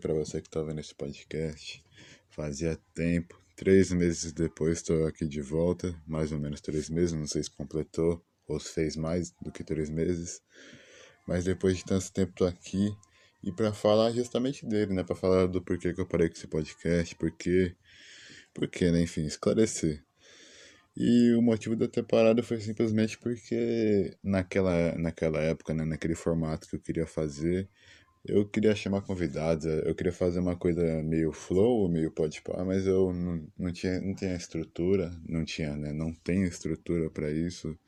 Para você que está vendo esse podcast. Fazia tempo, três meses depois estou aqui de volta, mais ou menos três meses, não sei se completou ou se fez mais do que três meses, mas depois de tanto tempo estou aqui e para falar justamente dele, né? Para falar do porquê que eu parei com esse podcast, porque, porque, né? Enfim, esclarecer. E o motivo de eu ter parado foi simplesmente porque naquela, naquela época, né, naquele formato que eu queria fazer, eu queria chamar convidados, eu queria fazer uma coisa meio flow, meio podpar, mas eu não, não, tinha, não tinha estrutura, não tinha, né? Não tenho estrutura para isso,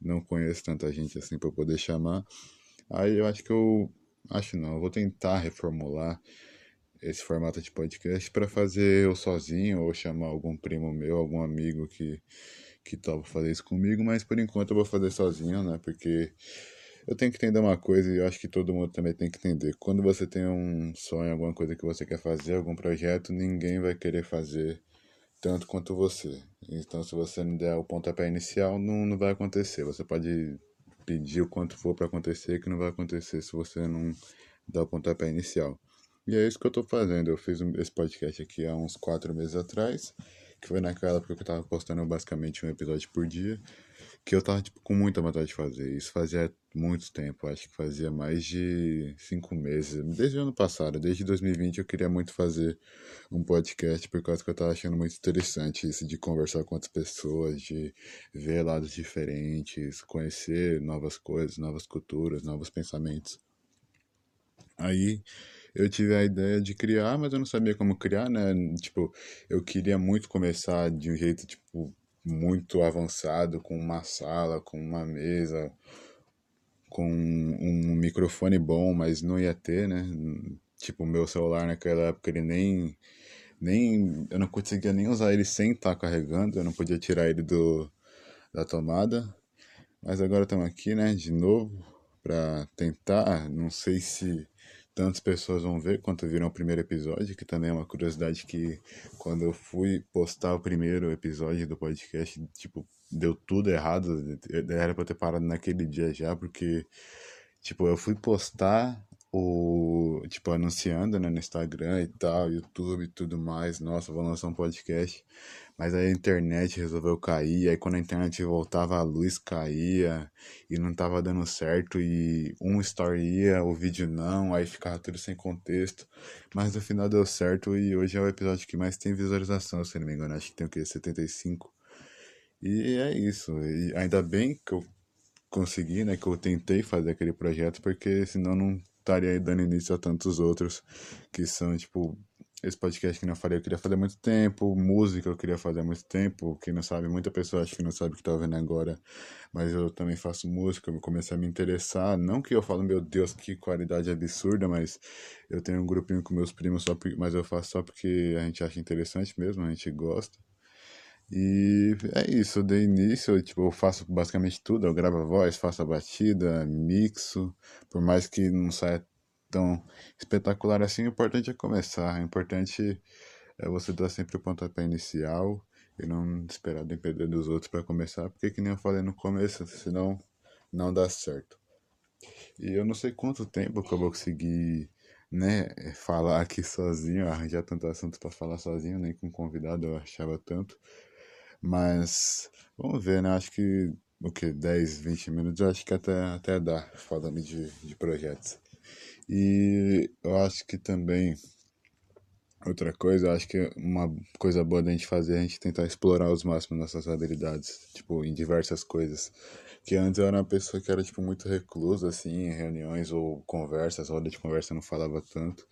não conheço tanta gente assim para poder chamar. Aí eu acho que eu, acho não, eu vou tentar reformular esse formato de podcast para fazer eu sozinho ou chamar algum primo meu, algum amigo que que topa fazer isso comigo, mas por enquanto eu vou fazer sozinho, né? Porque eu tenho que entender uma coisa e eu acho que todo mundo também tem que entender. Quando você tem um sonho, alguma coisa que você quer fazer, algum projeto, ninguém vai querer fazer tanto quanto você. Então, se você não der o pontapé inicial, não, não vai acontecer. Você pode pedir o quanto for para acontecer, que não vai acontecer se você não dar o pontapé inicial. E é isso que eu estou fazendo. Eu fiz esse podcast aqui há uns quatro meses atrás, que foi naquela época que eu estava postando basicamente um episódio por dia que eu tava tipo, com muita vontade de fazer. Isso fazia muito tempo, acho que fazia mais de cinco meses. Desde o ano passado, desde 2020, eu queria muito fazer um podcast, por causa que eu tava achando muito interessante isso de conversar com outras pessoas, de ver lados diferentes, conhecer novas coisas, novas culturas, novos pensamentos. Aí eu tive a ideia de criar, mas eu não sabia como criar, né? Tipo, eu queria muito começar de um jeito, tipo, muito avançado, com uma sala, com uma mesa, com um microfone bom, mas não ia ter, né? Tipo, meu celular naquela época ele nem nem eu não conseguia nem usar ele sem estar carregando, eu não podia tirar ele do da tomada. Mas agora estamos aqui, né, de novo para tentar, não sei se tantas pessoas vão ver quanto viram o primeiro episódio, que também é uma curiosidade que quando eu fui postar o primeiro episódio do podcast, tipo, deu tudo errado, era pra ter parado naquele dia já, porque, tipo, eu fui postar o, tipo, anunciando, né, no Instagram e tal, YouTube e tudo mais, nossa, vou lançar um podcast, mas aí a internet resolveu cair, aí quando a internet voltava a luz caía e não tava dando certo. E um story ia, o vídeo não, aí ficava tudo sem contexto. Mas no final deu certo e hoje é o episódio que mais tem visualização, se não me engano, acho que tem o que 75. E é isso. E ainda bem que eu consegui, né, que eu tentei fazer aquele projeto, porque senão não estaria dando início a tantos outros que são tipo esse podcast que eu falei, eu queria fazer há muito tempo, música eu queria fazer há muito tempo, quem não sabe, muita pessoa acho que não sabe o que tá vendo agora, mas eu também faço música, eu comecei a me interessar, não que eu falo, meu Deus, que qualidade absurda, mas eu tenho um grupinho com meus primos, só por, mas eu faço só porque a gente acha interessante mesmo, a gente gosta. E é isso, eu dei início, tipo, eu faço basicamente tudo, eu gravo a voz, faço a batida, mixo, por mais que não saia tão espetacular assim, o importante é começar. O importante é você dar sempre o pontapé inicial e não esperar depender dos outros para começar, porque que nem eu falei no começo, senão não dá certo. E eu não sei quanto tempo que eu vou conseguir, né, falar aqui sozinho, arranjar tanto assunto para falar sozinho, nem com convidado eu achava tanto. Mas vamos ver, né? Acho que o que 10, 20 minutos, acho que até até dá falando de, de projetos. E eu acho que também outra coisa, eu acho que uma coisa boa da gente fazer é a gente tentar explorar os máximos nossas habilidades, tipo, em diversas coisas. Que antes eu era uma pessoa que era, tipo, muito reclusa, assim, em reuniões ou conversas, roda de conversa não falava tanto.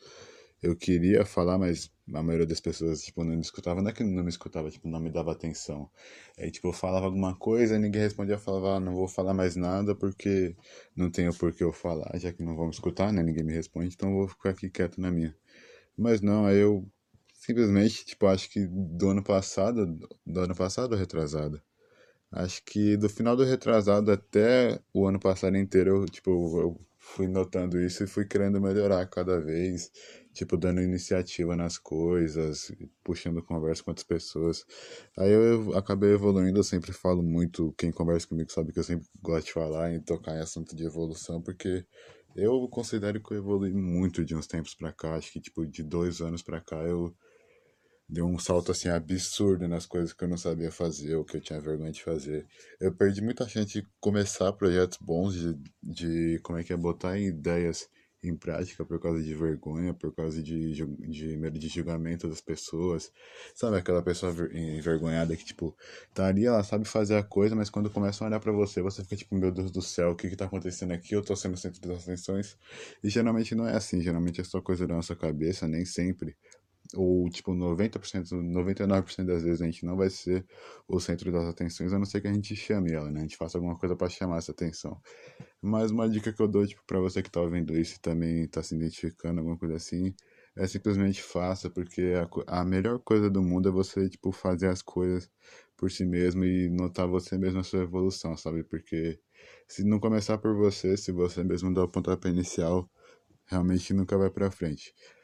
Eu queria falar, mas a maioria das pessoas, tipo, não me escutava. Não é que não me escutava, tipo, não me dava atenção. Aí, tipo, eu falava alguma coisa, ninguém respondia, eu falava, ah, não vou falar mais nada porque não tenho por que eu falar, já que não vão me escutar, né? Ninguém me responde, então eu vou ficar aqui quieto na minha. Mas não, aí eu simplesmente, tipo, acho que do ano passado, do ano passado retrasado? Acho que do final do retrasado até o ano passado inteiro, eu, tipo, eu fui notando isso e fui querendo melhorar cada vez tipo, dando iniciativa nas coisas, puxando conversa com outras pessoas. Aí eu acabei evoluindo, eu sempre falo muito, quem conversa comigo sabe que eu sempre gosto de falar e tocar em assunto de evolução, porque Eu considero que eu evolui muito de uns tempos pra cá. Acho que, tipo, de dois anos pra cá eu dei um salto, assim, absurdo nas coisas que eu não sabia fazer ou que eu tinha vergonha de fazer. Eu perdi muita chance de começar projetos bons, de, de como é que é, botar ideias em prática por causa de vergonha, por causa de, de medo de julgamento das pessoas. Sabe aquela pessoa ver- envergonhada que, tipo, tá ali, ela sabe fazer a coisa, mas quando começam a olhar pra você, você fica tipo, meu Deus do céu, o que que tá acontecendo aqui? Eu tô sendo centro das atenções. E geralmente não é assim, geralmente é só coisa da nossa cabeça, nem sempre. Ou, tipo, 90%, 99% das vezes a gente não vai ser o centro das atenções, a não ser que a gente chame ela, né? A gente faça alguma coisa pra chamar essa atenção. Mas uma dica que eu dou, tipo, pra você que tá ouvindo isso e também tá se identificando, alguma coisa assim, é simplesmente faça, porque a, a melhor coisa do mundo é você, tipo, fazer as coisas por si mesmo e notar você mesmo a sua evolução, sabe? Porque se não começar por você, se você mesmo dar o pontapé inicial, realmente nunca vai pra frente.